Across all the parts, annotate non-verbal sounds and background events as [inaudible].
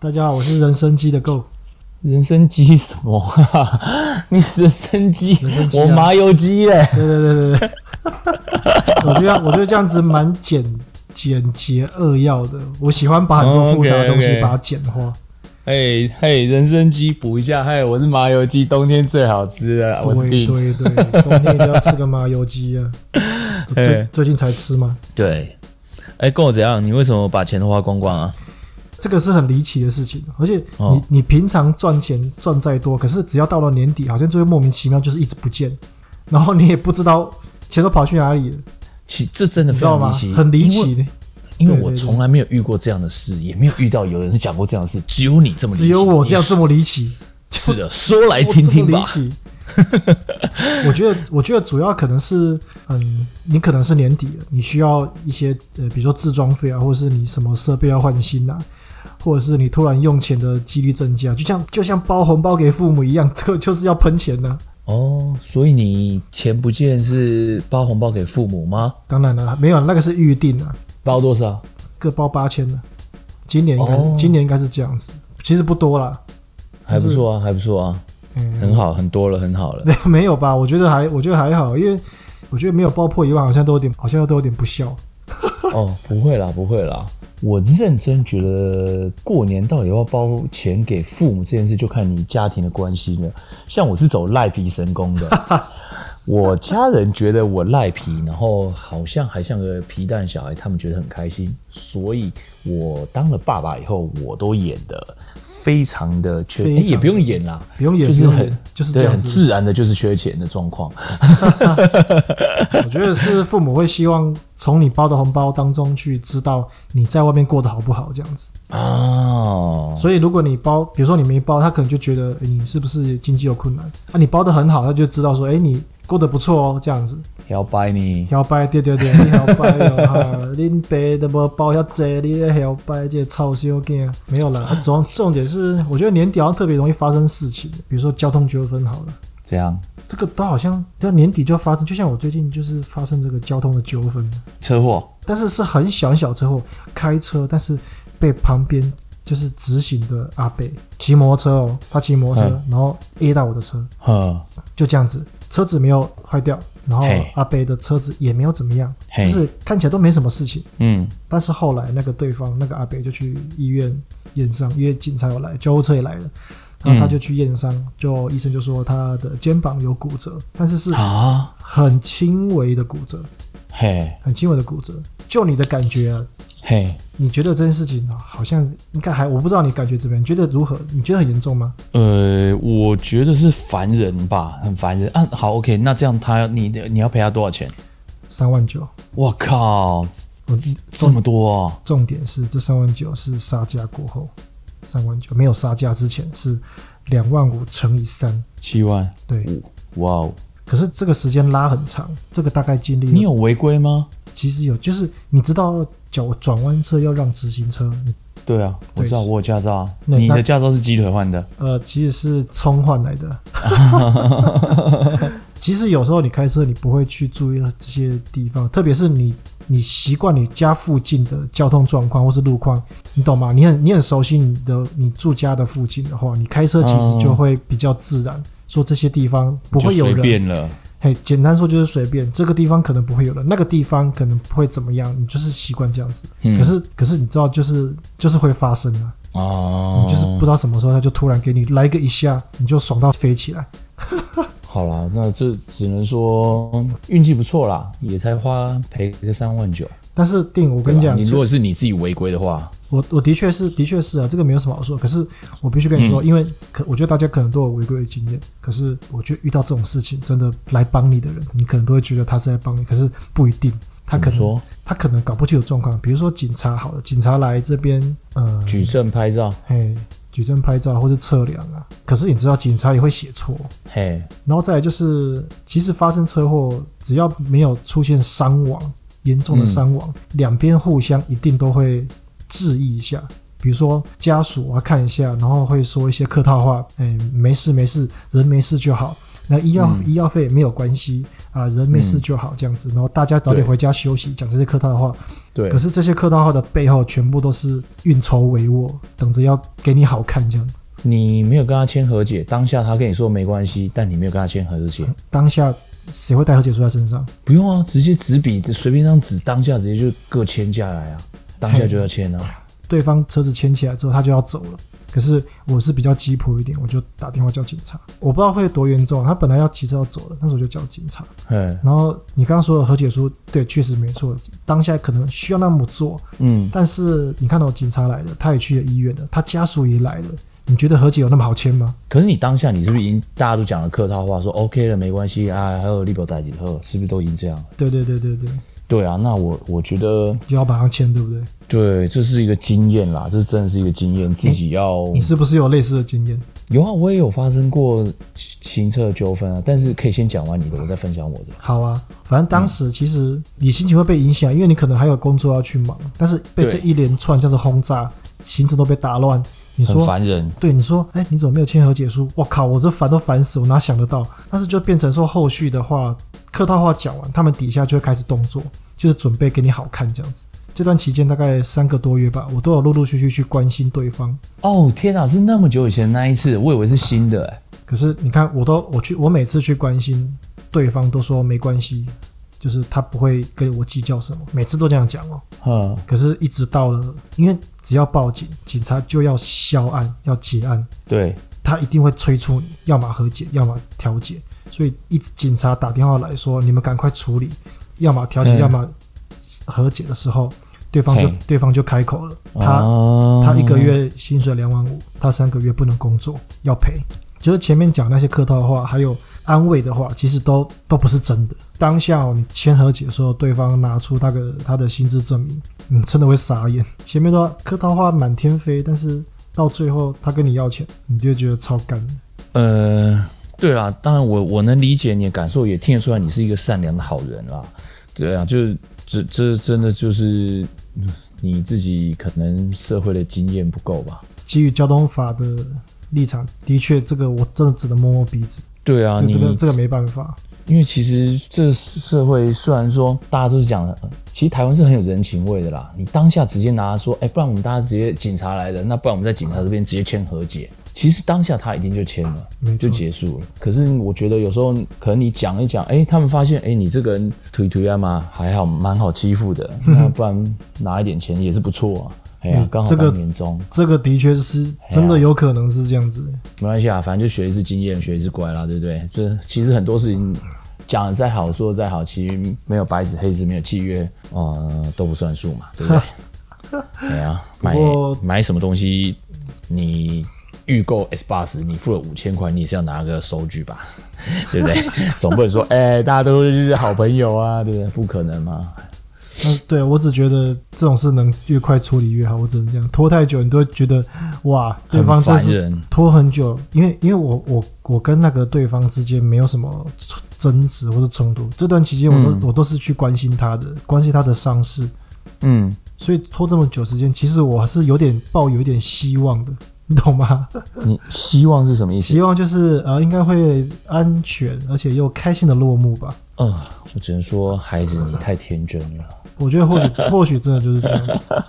大家好，我是人生机的 Go。人参鸡什么？[laughs] 你是人参鸡，啊、我麻油鸡嘞。对对对对对，[laughs] 我觉得我觉得这样子蛮简简洁扼要的。我喜欢把很多复杂的东西把它简化。嘿嘿，人参鸡补一下。嘿，我是麻油鸡，冬天最好吃的。我是对对对，冬天一定要吃个麻油鸡啊。[laughs] 最最近才吃吗？对。哎，跟我怎样？你为什么把钱都花光光啊？这个是很离奇的事情，而且你、哦、你平常赚钱赚再多，可是只要到了年底，好像就会莫名其妙就是一直不见，然后你也不知道钱都跑去哪里了。其这真的非常离奇，很离奇的。因为我从来没有遇过这样的事，也没有遇到有人讲过这样的事，只有你这么离奇，只有我这样这么离奇。是的，说来听听吧。我 [laughs] 觉得，我觉得主要可能是，嗯，你可能是年底了，你需要一些呃，比如说自装费啊，或者是你什么设备要换新啊。或者是你突然用钱的几率增加，就像就像包红包给父母一样，[laughs] 这个就是要喷钱呢。哦，所以你钱不见是包红包给父母吗？当然了，没有，那个是预定啊。包多少？各包八千的。今年应该是，哦，今年应该是这样子，其实不多啦，还不错啊，还不错啊，嗯，很好，很多了，很好了。[laughs] 没有吧？我觉得还，我觉得还好，因为我觉得没有包破一万，好像都有点，好像都有点不孝。[laughs] 哦，不会啦，不会啦。我认真觉得过年到底要包钱给父母这件事，就看你家庭的关系了。像我是走赖皮神功的，[laughs] 我家人觉得我赖皮，然后好像还像个皮蛋小孩，他们觉得很开心，所以我当了爸爸以后，我都演的。非常的缺，哎，也不用演啦，不用演，就是很就是这样子，很自然的，就是缺钱的状况。[laughs] 我觉得是父母会希望从你包的红包当中去知道你在外面过得好不好，这样子哦。所以如果你包，比如说你没包，他可能就觉得你是不是经济有困难？啊，你包的很好，他就知道说，哎，你过得不错哦，这样子。摇摆你，摇摆对对对，你摇摆哦哈，恁爸都无包遐济，你在摇摆这臭小囝，没有啦。重重点是，我觉得年底好像特别容易发生事情，比如说交通纠纷好了。这样？这个都好像到年底就发生，就像我最近就是发生这个交通的纠纷，车祸，但是是很小很小车祸，开车但是被旁边就是直行的阿北骑摩托车哦，他骑摩托车，然后 A 到我的车，嗯，就这样子，车子没有坏掉。然后阿北的车子也没有怎么样，就是看起来都没什么事情。嗯，但是后来那个对方那个阿北就去医院验伤，因为警察有来，救护车也来了，然后他就去验伤，就医生就说他的肩膀有骨折，但是是啊很轻微的骨折，嘿，很轻微的骨折。就你的感觉啊。嘿你觉得这件事情好像应该还，我不知道你感觉怎么样？你觉得如何？你觉得很严重吗？呃，我觉得是烦人吧，很烦人。啊，好，OK，那这样他你你要赔他多少钱？三万九。我靠，我这么多啊！重点是这三万九是杀价过后，三万九没有杀价之前是两万五乘以三，七万。对，哇哦！可是这个时间拉很长，这个大概经历。你有违规吗？其实有，就是你知道。脚转弯车要让直行车。对啊，我知道，我有驾照啊。你的驾照是鸡腿换的？呃，其实是葱换来的。[laughs] 其实有时候你开车，你不会去注意这些地方，特别是你你习惯你家附近的交通状况或是路况，你懂吗？你很你很熟悉你的你住家的附近的话，你开车其实就会比较自然，说这些地方不会有人。嘿，简单说就是随便，这个地方可能不会有人，那个地方可能不会怎么样，你就是习惯这样子。嗯、可是，可是你知道，就是就是会发生啊。哦。你就是不知道什么时候，他就突然给你来个一下，你就爽到飞起来。[laughs] 好啦，那这只能说运气不错啦，也才花赔个三万九。但是定，我跟你讲，你如果是你自己违规的话。我我的确是，的确是啊，这个没有什么好说。可是我必须跟你说，嗯、因为可我觉得大家可能都有违规的经验。可是我觉得遇到这种事情，真的来帮你的人，你可能都会觉得他是在帮你，可是不一定。他可能说他可能搞不清楚状况。比如说警察好了，警察来这边，呃，举证拍照，嘿，举证拍照或是测量啊。可是你知道，警察也会写错，嘿。然后再来就是，其实发生车祸，只要没有出现伤亡，严重的伤亡，两边、嗯、互相一定都会。质疑一下，比如说家属啊，看一下，然后会说一些客套话，哎，没事没事，人没事就好。那医药、嗯、医药费没有关系啊，人没事就好这样子，然后大家早点回家休息，讲这些客套的话。对，可是这些客套话的背后，全部都是运筹帷幄，等着要给你好看这样子。你没有跟他签和解，当下他跟你说没关系，但你没有跟他签和解，当下谁会带和解书在身上？不用啊，直接纸笔随便一张纸，当下直接就各签下来啊，当下就要签啊。对方车子牵起来之后，他就要走了。可是我是比较急迫一点，我就打电话叫警察。我不知道会有多严重，他本来要骑车要走了，但是我就叫警察。然后你刚刚说的和解书，对，确实没错。当下可能需要那么做，嗯，但是你看到警察来了，他也去了医院了，他家属也来了。你觉得和解有那么好签吗？可是你当下你是不是已经大家都讲了客套话，说 OK 了，没关系啊，还有利伯代几后，是不是都已经这样了？对对对对对。对啊，那我我觉得就要马上签，对不对？对，这是一个经验啦，这真的是一个经验，自己要。你是不是有类似的经验？有啊，我也有发生过行车纠纷啊，但是可以先讲完你的，我再分享我的。好啊，反正当时其实你心情会被影响，因为你可能还有工作要去忙，但是被这一连串这样子轰炸，行程都被打乱。你说烦人，对你说，哎，你怎么没有签和解书？我靠，我这烦都烦死，我哪想得到？但是就变成说后续的话。客套话讲完，他们底下就会开始动作，就是准备给你好看这样子。这段期间大概三个多月吧，我都有陆陆续续去关心对方。哦，天哪，是那么久以前那一次，我以为是新的哎。可是你看，我都我去，我每次去关心对方都说没关系，就是他不会跟我计较什么，每次都这样讲哦。嗯。可是，一直到了，因为只要报警，警察就要销案，要结案。对。他一定会催促你，要么和解，要么调解。所以一直警察打电话来说，你们赶快处理，要么调解，要么和解的时候，对方就对方就开口了，他他一个月薪水两万五，他三个月不能工作，要赔。就是前面讲那些客套的话，还有安慰的话，其实都都不是真的。当下你签和解的时候，对方拿出那个他的薪资证明，你真的会傻眼。前面都客套话满天飞，但是到最后他跟你要钱，你就觉得超干。呃。对啦，当然我我能理解你的感受，也听得出来你是一个善良的好人啦。对啊，就这这真的就是你自己可能社会的经验不够吧。基于交通法的立场，的确这个我真的只能摸摸鼻子。对啊，这个你这个没办法，因为其实这个社会虽然说大家都是讲的，其实台湾是很有人情味的啦。你当下直接拿说，哎，不然我们大家直接警察来了，那不然我们在警察这边直接签和解。其实当下他一定就签了，就结束了。可是我觉得有时候可能你讲一讲，哎，他们发现，哎，你这个人推推啊嘛，还好，蛮好欺负的。那不然拿一点钱也是不错啊。哎呀，刚好年终，这个的确是真的有可能是这样子。没关系啊，反正就学一次经验，学一次乖啦，对不对？这其实很多事情讲的再好，说的再好，其实没有白纸黑字，没有契约，呃，都不算数嘛，对不对？[laughs] 哎呀，买买什么东西你。预购 S 八十，你付了五千块，你也是要拿个收据吧，[laughs] 对不对？总不能说，哎、欸，大家都是好朋友啊，对不对？不可能嘛。嗯，对，我只觉得这种事能越快处理越好。我只能这样，拖太久，你都会觉得哇，对方真是拖很久。因为，因为我我我跟那个对方之间没有什么争执或者冲突，这段期间我都、嗯、我都是去关心他的，关心他的伤势。嗯，所以拖这么久时间，其实我还是有点抱有一点希望的。你懂吗？[laughs] 你希望是什么意思？希望就是呃，应该会安全，而且又开心的落幕吧。嗯、呃，我只能说，孩子，你太天真了。我觉得或许 [laughs] 或许真的就是这样子。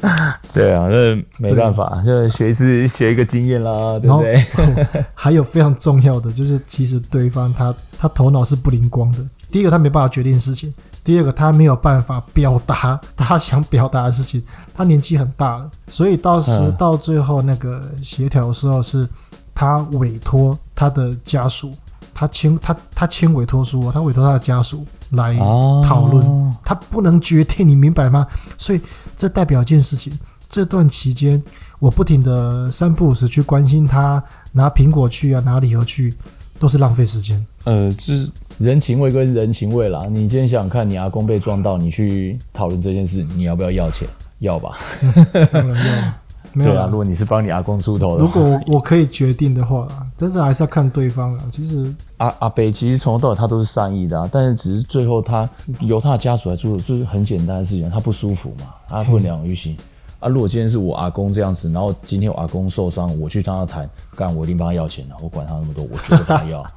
[laughs] 对啊，那没办法，就学一次学一个经验啦，对不对？[laughs] 还有非常重要的就是，其实对方他他头脑是不灵光的。第一个，他没办法决定事情。第二个，他没有办法表达他想表达的事情，他年纪很大了，所以到时到最后那个协调的时候，是他委托他的家属，他签他他签委托书，他委托他的家属来讨论，他不能决定，你明白吗？所以这代表一件事情，这段期间我不停的三不五时去关心他，拿苹果去啊，拿礼盒去，都是浪费时间。呃，就是。人情味跟人情味啦，你今天想想看，你阿公被撞到，你去讨论这件事，你要不要要钱？要吧？[laughs] 当然要。没有对啊，如果你是帮你阿公出头的话，如果我可以决定的话，但是还是要看对方啊。其实阿阿北其实从头到尾他都是善意的啊，但是只是最后他由他的家属来做，就是很简单的事情，他不舒服嘛，他不了于心。啊，如果今天是我阿公这样子，然后今天我阿公受伤，我去跟他谈，干我一定帮他要钱的，我管他那么多，我绝对帮他要。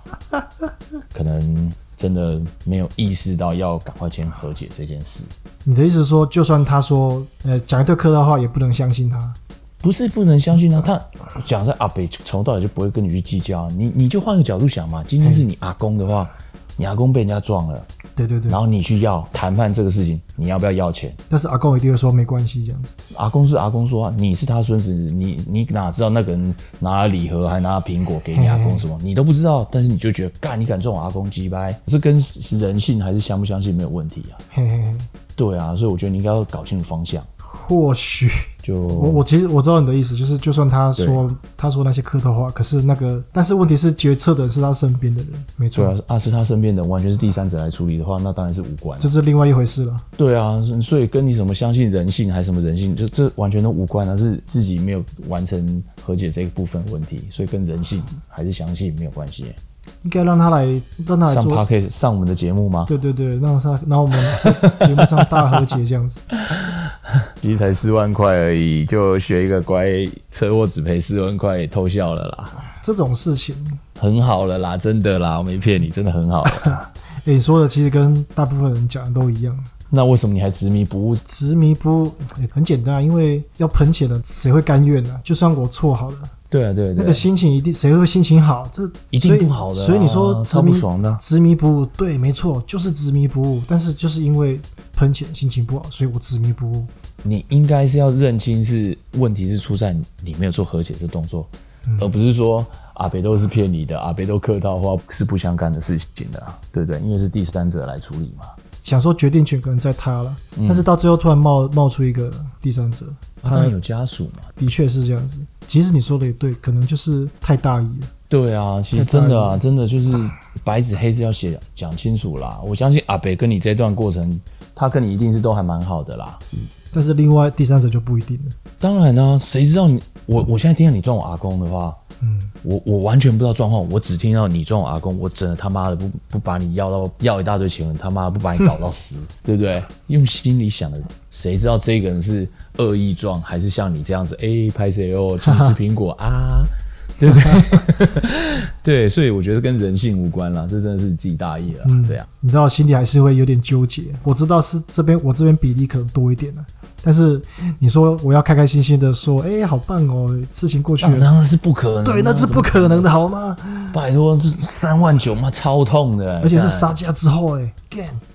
[laughs] 可能真的没有意识到要赶快签和解这件事。你的意思是说，就算他说呃讲一堆客套话，也不能相信他？不是不能相信他，他讲在阿北从头到尾就不会跟你去计较。你你就换个角度想嘛，今天是你阿公的话，你阿公被人家撞了。对对对，然后你去要谈判这个事情，你要不要要钱？但是阿公一定会说没关系这样子。阿公是阿公说话，你是他孙子，你你哪知道那个人拿了礼盒还拿了苹果给你阿公什么？你都不知道，但是你就觉得干，你敢撞我阿公鸡掰？这跟人性还是相不相信没有问题啊？嘿嘿嘿，对啊，所以我觉得你应该要搞清楚方向。或许就我我其实我知道你的意思，就是就算他说他说那些客套话，可是那个但是问题是决策的是他身边的人，没错啊，啊是他身边的人，完全是第三者来处理的话，那当然是无关，这是另外一回事了。对啊，所以跟你什么相信人性还是什么人性，就这完全都无关啊，是自己没有完成和解这一部分问题，所以跟人性还是相信没有关系。应该让他来，让他来上 Podcast 上我们的节目吗？对对对，让他，然后我们在节目上大和解这样子。[laughs] 其实才四万块而已，就学一个乖，车祸只赔四万块，偷笑了啦。这种事情很好了啦，真的啦，我没骗你，真的很好你 [laughs] 说的其实跟大部分人讲的都一样。那为什么你还执迷不悟？执迷不悟、欸、很简单，因为要喷钱的，谁会甘愿呢？就算我错好了。对啊，对对，那个心情一定谁会心情好？这一定不好的，所以你说执迷不爽的，执迷不悟，对，没错，就是执迷不悟。但是就是因为喷钱心情不好，所以我执迷不悟。你应该是要认清是问题是出在你没有做和解这动作，嗯、而不是说阿北都是骗你的，阿北都客套话是不相干的事情的，对不对？因为是第三者来处理嘛。想说决定权可能在他了，嗯、但是到最后突然冒冒出一个第三者，他、啊、有家属嘛？的确是这样子。其实你说的也对，可能就是太大意了。对啊，其实真的啊，真的就是白纸黑字要写讲清楚啦。我相信阿北跟你这段过程，他跟你一定是都还蛮好的啦。嗯，但是另外第三者就不一定了。当然呢、啊，谁知道你我我现在听到你撞我阿公的话。嗯，我我完全不知道状况，我只听到你撞我阿公，我真的他妈的不不把你要到要一大堆钱，他妈的不把你搞到死，[laughs] 对不对？用心里想的，谁知道这个人是恶意撞，还是像你这样子？哎、欸，拍谁哦？请吃 [laughs] 苹果啊？对不对？[laughs] [laughs] 对，所以我觉得跟人性无关了，这真的是自己大意了。嗯，对啊，你知道心里还是会有点纠结。我知道是这边我这边比例可能多一点了。但是你说我要开开心心的说，哎、欸，好棒哦，事情过去了，当然是不可能。对，那是不可能的，好吗？拜托，这三万九嘛，超痛的，而且是杀价之后，哎，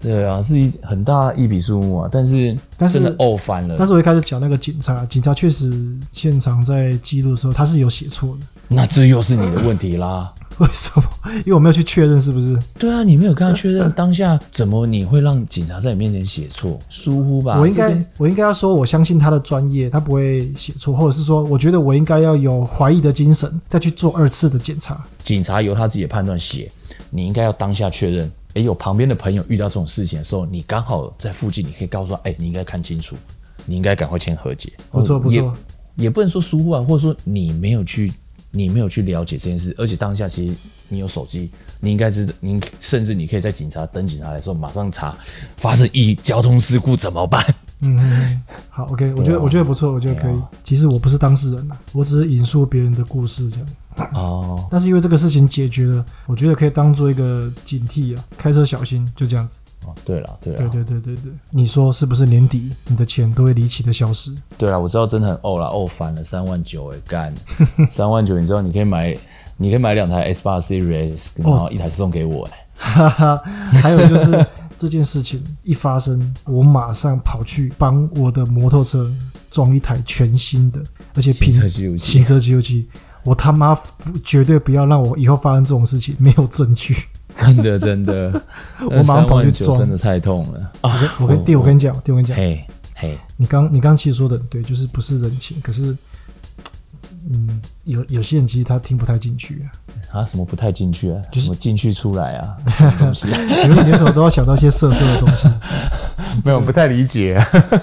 对啊，是一很大一笔数目啊，但是但是真的呕翻了。但是我一开始讲那个警察，警察确实现场在记录的时候，他是有写错的。那这又是你的问题啦。[laughs] 为什么？因为我没有去确认，是不是？对啊，你没有跟他确认当下，怎么你会让警察在你面前写错？疏忽吧。我应该，我应该要说，我相信他的专业，他不会写错，或者是说，我觉得我应该要有怀疑的精神，再去做二次的检查。警察由他自己的判断写，你应该要当下确认。哎，有旁边的朋友遇到这种事情的时候，你刚好在附近，你可以告诉他，哎，你应该看清楚，你应该赶快签和解。不错不错，也，也不能说疏忽啊，或者说你没有去。你没有去了解这件事，而且当下其实你有手机，你应该知道，你甚至你可以在警察等警察来的时候马上查，发生一交通事故怎么办？嗯，好，OK，我觉得我觉得不错，我觉得可以。其实我不是当事人啊，我只是引述别人的故事这样。哦，但是因为这个事情解决了，我觉得可以当做一个警惕啊，开车小心，就这样子。哦，对了，对了，对对对对对，你说是不是年底你的钱都会离奇的消失？对啊，我知道真的很呕了，呕翻了三万九哎，干。[laughs] 三万九，你知道你可以买，你可以买两台 S 八 Series，然后一台送给我哎，哈哈，还有就是 [laughs] 这件事情一发生，我马上跑去帮我的摩托车装一台全新的，而且行车记录器，行车记录器，我他妈绝对不要让我以后发生这种事情，没有证据。真 [laughs] 的真的，[laughs] 我马上跑去撞，真的太痛了啊！我跟弟，我跟你讲，弟，我跟你讲，嘿嘿，你刚你刚其实说的对，就是不是人情，可是，嗯，有有些人其实他听不太进去啊，什么不太进去啊？什么进去出来啊？[laughs] 东西，有时候都要想到一些色色的东西，没有不太理解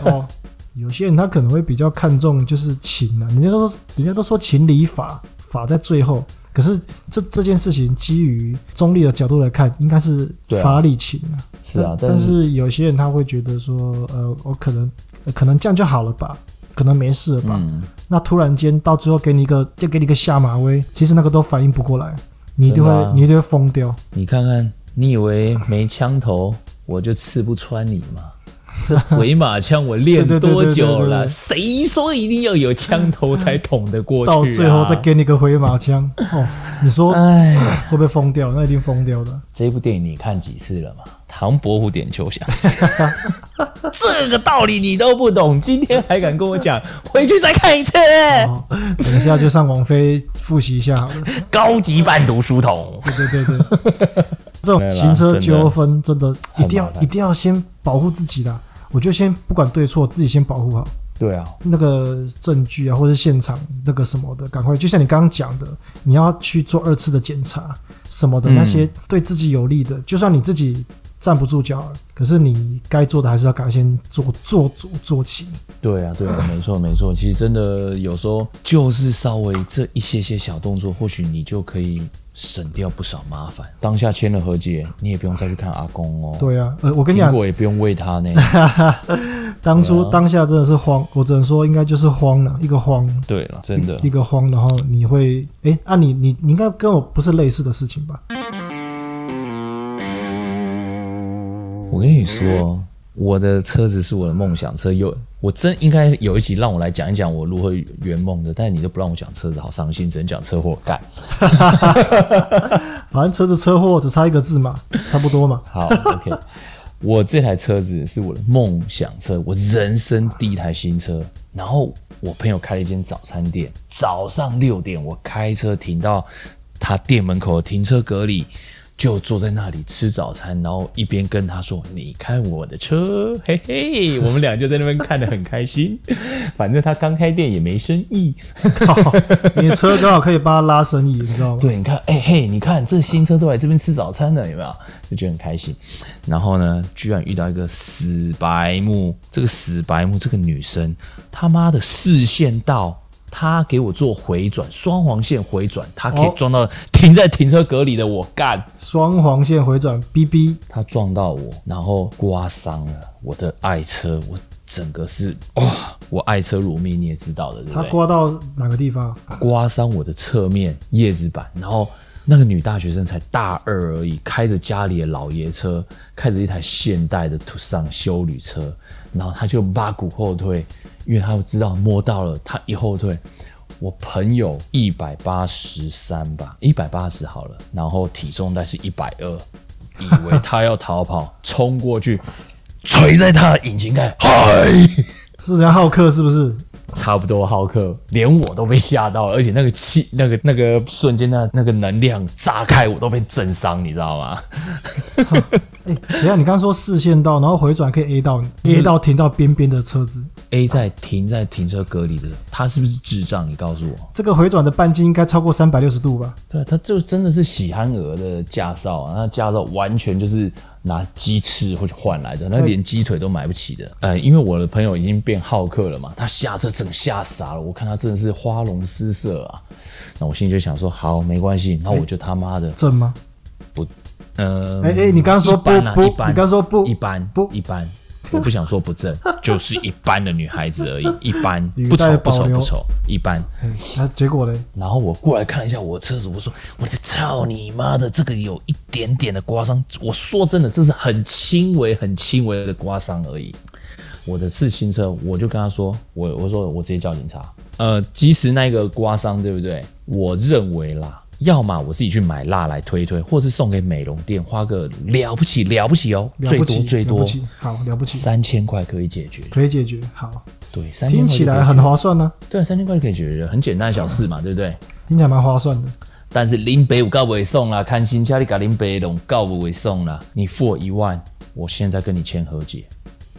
哦。有些人他可能会比较看重就是情啊，人家都说人家都说情理法法在最后。可是这这件事情基于中立的角度来看，应该是法理情啊。是啊，但是有些人他会觉得说，呃，我可能可能这样就好了吧？可能没事了吧？嗯，那突然间到最后给你一个，就给你一个下马威，其实那个都反应不过来，你一定会，啊你一定会疯掉。你看看，你以为没枪头我就刺不穿你吗？[laughs] 这回马枪我练多久了？谁说一定要有枪头才捅得过去、啊？到最后再给你个回马枪哦，你说哎，会不会疯掉？那一定疯掉的。这部电影你看几次了嘛？唐伯虎点秋香，[laughs] 这个道理你都不懂，今天还敢跟我讲？回去再看一次。哦、等一下就上王菲复习一下好了。高级半读书童。对对对对，[laughs] 这种行车纠纷真的一定要一定要先保护自己的。我就先不管对错，自己先保护好。对啊，那个证据啊，或者现场那个什么的，赶快。就像你刚刚讲的，你要去做二次的检查什么的，那些对自己有利的，嗯、就算你自己站不住脚，可是你该做的还是要赶快先做做足做起。对啊，对啊，[sighs] 没错没错。其实真的有时候就是稍微这一些些小动作，或许你就可以。省掉不少麻烦。当下签了和解，你也不用再去看阿公哦。对啊，呃，我跟你讲，苹果也不用喂他呢。[laughs] 当初、啊、当下真的是慌，我只能说应该就是慌了，一个慌。对了，真的，一个慌，然后你会，哎，啊你，你你你应该跟我不是类似的事情吧？我跟你说。我的车子是我的梦想车，有我真应该有一集让我来讲一讲我如何圆梦的，但是你都不让我讲车子，好伤心，只能讲车祸干。[laughs] 反正车子车祸只差一个字嘛，差不多嘛。[laughs] 好，OK，我这台车子是我的梦想车，我人生第一台新车。然后我朋友开了一间早餐店，早上六点我开车停到他店门口的停车格里。就坐在那里吃早餐，然后一边跟他说：“你看我的车，嘿 [laughs] 嘿。” [laughs] 我们俩就在那边看得很开心。[laughs] 反正他刚开店也没生意，你的车刚好可以帮他拉生意，你知道吗？对，你看，哎、欸、嘿，你看这新车都来这边吃早餐了，有没有？就觉得很开心。然后呢，居然遇到一个死白目，这个死白目这个女生，他妈的视线到。他给我做回转，双黄线回转，他可以撞到停在停车格里的我干。双黄线回转，B B，他撞到我，然后刮伤了我的爱车，我整个是哇，我爱车如命，你也知道的，对不对？他刮到哪个地方？刮伤我的侧面叶子板，然后那个女大学生才大二而已，开着家里的老爷车，开着一台现代的途尚修旅车，然后他就八股后退。因为他知道摸到了，他一后退，我朋友一百八十三吧，一百八十好了，然后体重带是一百二，以为他要逃跑，冲过去，锤在他的引擎盖，嗨，是这样浩克是不是？差不多浩克，连我都被吓到了，而且那个气，那个那个瞬间，那那个能量炸开，我都被震伤，你知道吗？[laughs] 哎，等下，你刚刚说视线到，然后回转可以 A 到，A 到停到边边的车子。A 在停在停车格里的，他是不是智障？你告诉我，这个回转的半径应该超过三百六十度吧？对，他就真的是喜憨儿的驾照啊，那驾照完全就是拿鸡翅或者换来的，那连鸡腿都买不起的。呃，因为我的朋友已经变好客了嘛，他下车整个吓傻了，我看他真的是花容失色啊。那我心里就想说，好，没关系，那我就他妈的正吗？不，嗯，哎哎，你刚刚说不不，你刚刚说不一般不一般。我不想说不正，[laughs] 就是一般的女孩子而已，[laughs] 一般不丑不丑不丑，一般。那结果呢？然后我过来看了一下我的车子，我说我的操你妈的，这个有一点点的刮伤。我说真的，这是很轻微、很轻微的刮伤而已。我的是新车，我就跟他说，我我说我直接叫警察。呃，即使那个刮伤，对不对？我认为啦。要么我自己去买蜡来推推，或是送给美容店，花个了不起了不起哦，最多最多好了不起三千块可以解决，可以解决好，对，三千块听起来很划算呢、啊。对，三千块就可以解决，很简单的小事嘛，嗯、对不对？听起来蛮划算的。但是林北我告不会送啦，看新家里搞林北龙告不会送啦，你付我一万，我现在跟你签和解。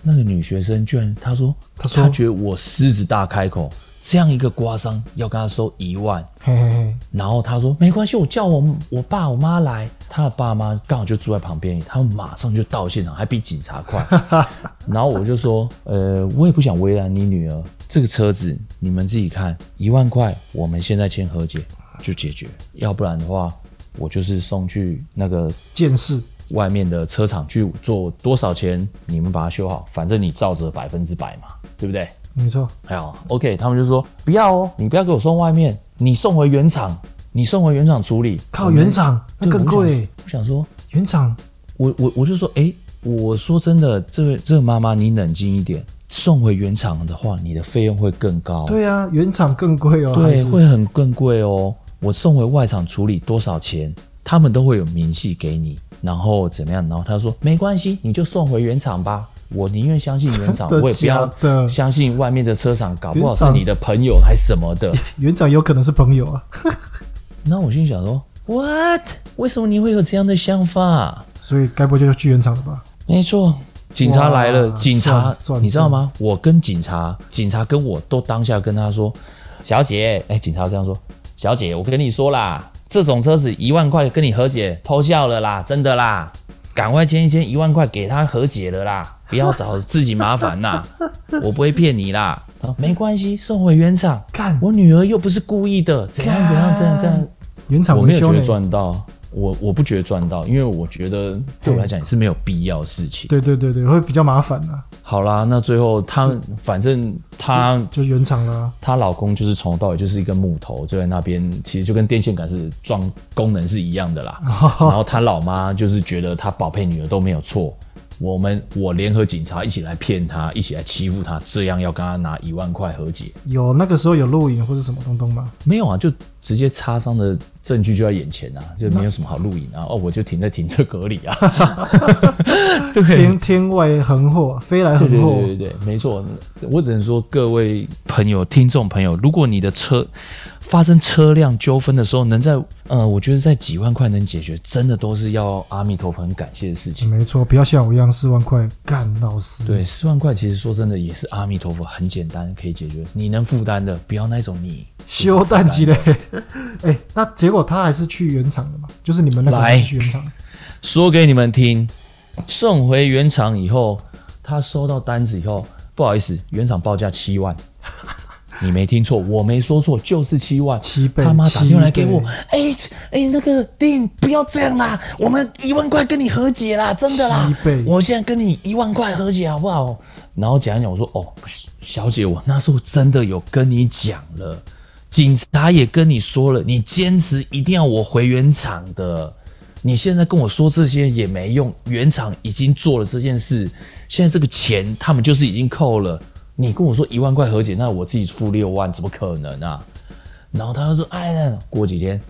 那个女学生居然她说，她说她觉得我狮子大开口。这样一个刮伤要跟她收一万，嘿嘿嘿，然后他说没关系，我叫我我爸我妈来，他的爸妈刚好就住在旁边，他们马上就到现场，还比警察快。[laughs] 然后我就说，呃，我也不想为难你女儿，这个车子你们自己看，一万块，我们现在签和解就解决，要不然的话，我就是送去那个建设外面的车厂去做多少钱，你们把它修好，反正你照着百分之百嘛，对不对？没错。哎呦，OK，他们就说不要哦，你不要给我送外面，你送回原厂，你送回原厂处理。靠，原厂那更贵。我想说原厂，我我我就说，哎，我说真的，这位这个妈妈，你冷静一点，送回原厂的话，你的费用会更高。对啊，原厂更贵哦。对，会很更贵哦。我送回外厂处理多少钱，他们都会有明细给你。然后怎么样？然后他说没关系，你就送回原厂吧。我宁愿相信原厂，[laughs] 我也不要相信外面的车厂，搞不好是你的朋友还是什么的。[laughs] 原厂有可能是朋友啊。[laughs] 那我心里想说，What？为什么你会有这样的想法？所以该不会就是去原厂了吧？没错，警察来了，警察，你知道吗？我跟警察，警察跟我都当下跟他说，小姐，哎，警察这样说，小姐，我跟你说啦。这种车子一万块跟你和解，偷笑了啦，真的啦，赶快签一签一万块给他和解了啦，不要找自己麻烦呐，[laughs] 我不会骗你啦，没关系，送回原厂。看我女儿又不是故意的，怎样怎样怎样怎样，原厂我没有觉得赚到。我我不觉得赚到，因为我觉得对我来讲也是没有必要的事情。对对对对，会比较麻烦啊。好啦，那最后她反正她就，原厂了。她老公就是从头到尾就是一根木头，就在那边，其实就跟电线杆是装功能是一样的啦。[laughs] 然后她老妈就是觉得她宝贝女儿都没有错。我们我联合警察一起来骗他，一起来欺负他，这样要跟他拿一万块和解。有那个时候有录影或者什么东东吗？没有啊，就直接擦伤的证据就在眼前啊，就没有什么好录影啊。哦，我就停在停车格里啊。[laughs] 对，天天外横祸，飞来横祸。对对对对对，没错。我只能说各位朋友、听众朋友，如果你的车。发生车辆纠纷的时候，能在呃，我觉得在几万块能解决，真的都是要阿弥陀佛很感谢的事情。没错，不要像我一样四万块干老死。对，四万块其实说真的也是阿弥陀佛很简单可以解决，你能负担的，不要那种你修蛋机嘞。[laughs] 哎、欸，那结果他还是去原厂的嘛？就是你们那个去原厂。说给你们听，送回原厂以后，他收到单子以后，不好意思，原厂报价七万。你没听错，我没说错，就是七万。七倍，他妈打电话来给我，哎哎、欸欸，那个丁，不要这样啦，我们一万块跟你和解啦，真的啦。七倍，我现在跟你一万块和解好不好？然后讲一讲，我说哦，小姐，我那时候真的有跟你讲了，警察也跟你说了，你坚持一定要我回原厂的，你现在跟我说这些也没用，原厂已经做了这件事，现在这个钱他们就是已经扣了。你跟我说一万块和解，那我自己付六万，怎么可能啊？然后他又说：“哎，过几天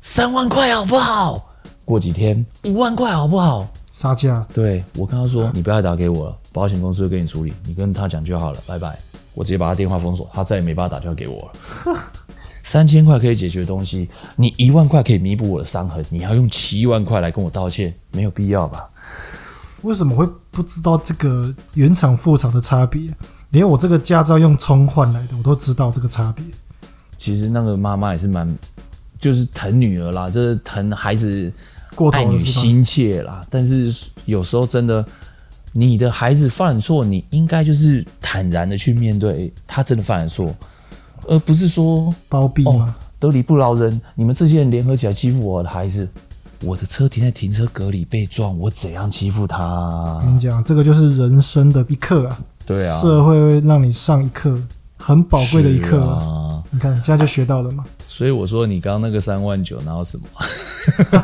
三万块好不好？过几天五万块好不好？杀价。”对，我跟他说：“你不要打给我了，保险公司会给你处理，你跟他讲就好了，拜拜。”我直接把他电话封锁，他再也没办法打电话给我了。[laughs] 三千块可以解决的东西，你一万块可以弥补我的伤痕，你要用七万块来跟我道歉，没有必要吧？为什么会不知道这个原厂副厂的差别？连我这个驾照用充换来的，我都知道这个差别。其实那个妈妈也是蛮，就是疼女儿啦，就是疼孩子，爱女心切啦。但是有时候真的，你的孩子犯错，你应该就是坦然的去面对，他真的犯了错，而不是说包庇吗？哦，得理不饶人。你们这些人联合起来欺负我的孩子，我的车停在停车格里被撞，我怎样欺负他？我跟你讲，这个就是人生的一课啊。对啊，社会会让你上一课，很宝贵的一课啊！你看，现在就学到了嘛。所以我说，你刚刚那个三万九，然后什么？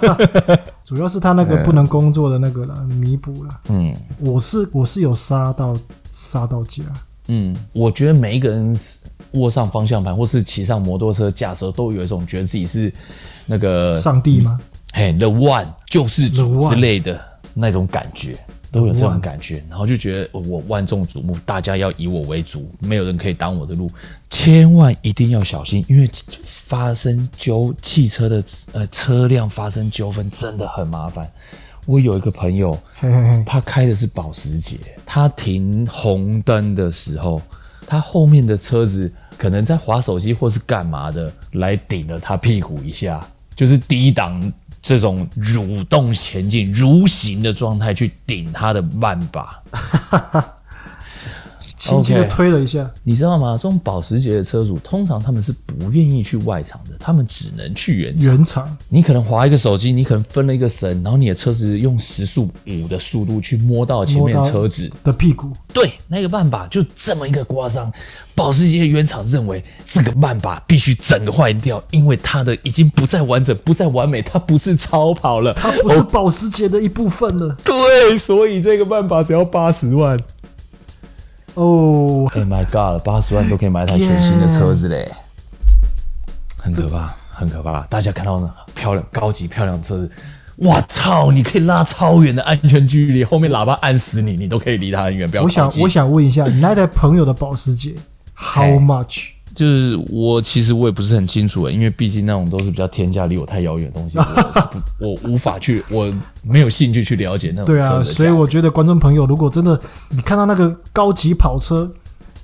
[laughs] 主要是他那个不能工作的那个了，弥补了。嗯，我是我是有杀到杀到家。嗯，我觉得每一个人握上方向盘，或是骑上摩托车驾驶，都有一种觉得自己是那个上帝吗？嘿，The One 救世主之类的那种感觉。都有这种感觉，然后就觉得我万众瞩目，大家要以我为主，没有人可以挡我的路，千万一定要小心，因为发生纠汽车的呃车辆发生纠纷真的很麻烦。我有一个朋友，他开的是保时捷，他停红灯的时候，他后面的车子可能在划手机或是干嘛的，来顶了他屁股一下，就是低档。这种蠕动前进、蠕行的状态去顶他的慢把，[laughs] 轻轻的推了一下。你知道吗？这种保时捷的车主，通常他们是不愿意去外场的，他们只能去原厂。原厂，你可能划一个手机，你可能分了一个神，然后你的车子用时速五的速度去摸到前面车子的屁股。对，那个办法就这么一个刮伤。保时捷原厂认为这个办法必须整个坏掉，因为它的已经不再完整、不再完美，它不是超跑了，它不是保时捷的一部分了。对，所以这个办法只要八十万。哦，Oh my God，八十万都可以买一台全新的车子嘞.很可怕，很可怕。大家看到呢漂亮、高级、漂亮的车子，哇操！你可以拉超远的安全距离，后面喇叭按死你，你都可以离他很远，不要。我想，我想问一下，你那台朋友的保时捷，How much？就是我其实我也不是很清楚诶，因为毕竟那种都是比较天价离我太遥远的东西，[laughs] 我是不我无法去，我没有兴趣去了解那种。对啊，所以我觉得观众朋友，如果真的你看到那个高级跑车，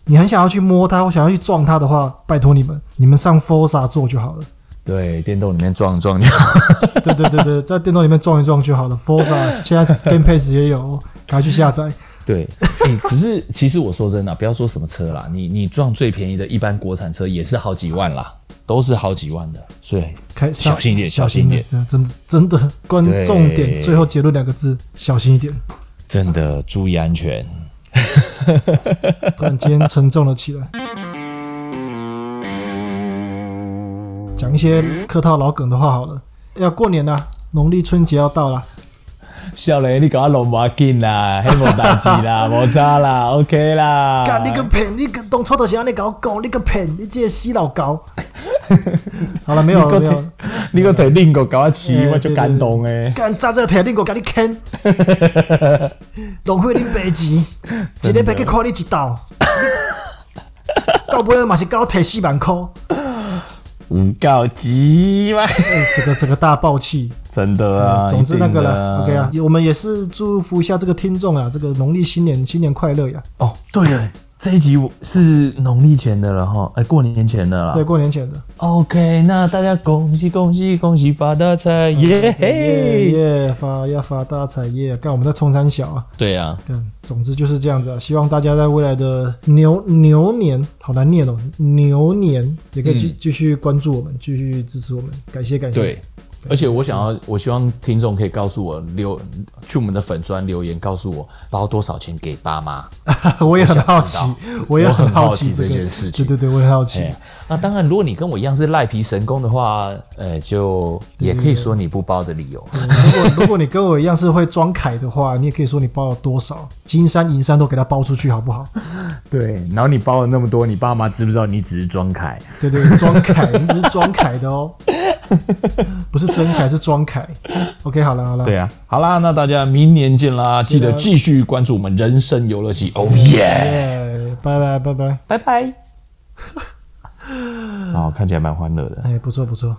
你很想要去摸它，或想要去撞它的话，拜托你们，你们上 Forza 坐就好了。对，电动里面撞一撞就好。对对对对，在电动里面撞一撞就好了。Forza 现在 Game Pass 也有，赶快去下载。对，欸，可是其实我说真的，不要说什么车啦，你你撞最便宜的一般国产车也是好几万啦，都是好几万的，所以开小心一点，小心一点，真的真的关重点，最后结论两个字，小心一点，真的注意安全。突然间沉重了起来，讲一些客套老梗的话好了，要过年了，农历春节要到了。少年，你搞我弄不紧啦，[laughs] 黑无代志啦，[laughs] 无差啦，OK 啦。干你个骗！你个当初就是安尼搞我讲，你个骗！你这个死老狗。[laughs] 好了，没有了，没有。你个铁钉狗搞我骑，我就感动诶。干炸这个铁钉狗，给你啃。浪费你白钱，一礼拜去看你一道。到尾嘛是搞我提四万块。唔够急嘛？这个这个大爆气，真的啊！嗯、总之那个了，OK 啊，我们也是祝福一下这个听众啊，这个农历新年新年快乐呀！哦，对了。这一集是农历前的了哈，哎，过年前的啦。对，过年前的。OK，那大家恭喜恭喜恭喜发大财，耶嘿耶，发要发大财耶！干，我们在冲山小啊。对呀、啊。嗯，总之就是这样子啊。希望大家在未来的牛牛年，好难念哦，牛年也可以继继续关注我们，继续支持我们，感谢感谢。对。而且我想要，我希望听众可以告诉我留去我们的粉专留言，告诉我包多少钱给爸妈。[laughs] 我也很好奇，我也很好奇这件事情。对对对，我也很好奇。那当然，如果你跟我一样是赖皮神功的话，呃，就也可以说你不包的理由。如果如果你跟我一样是会装凯的话，你也可以说你包了多少，金山银山都给他包出去，好不好？[laughs] 对。然后你包了那么多，你爸妈知不知道你只是装凯？对对，装凯，你只是装凯的哦。[laughs] 不是真凯，是装凯。OK，好了好了，对啊，好啦，那大家明年见啦！记得继续关注我们人生游乐器。Oh yeah！拜拜拜拜拜拜。[laughs] 哦，看起来蛮欢乐的。哎，不错不错。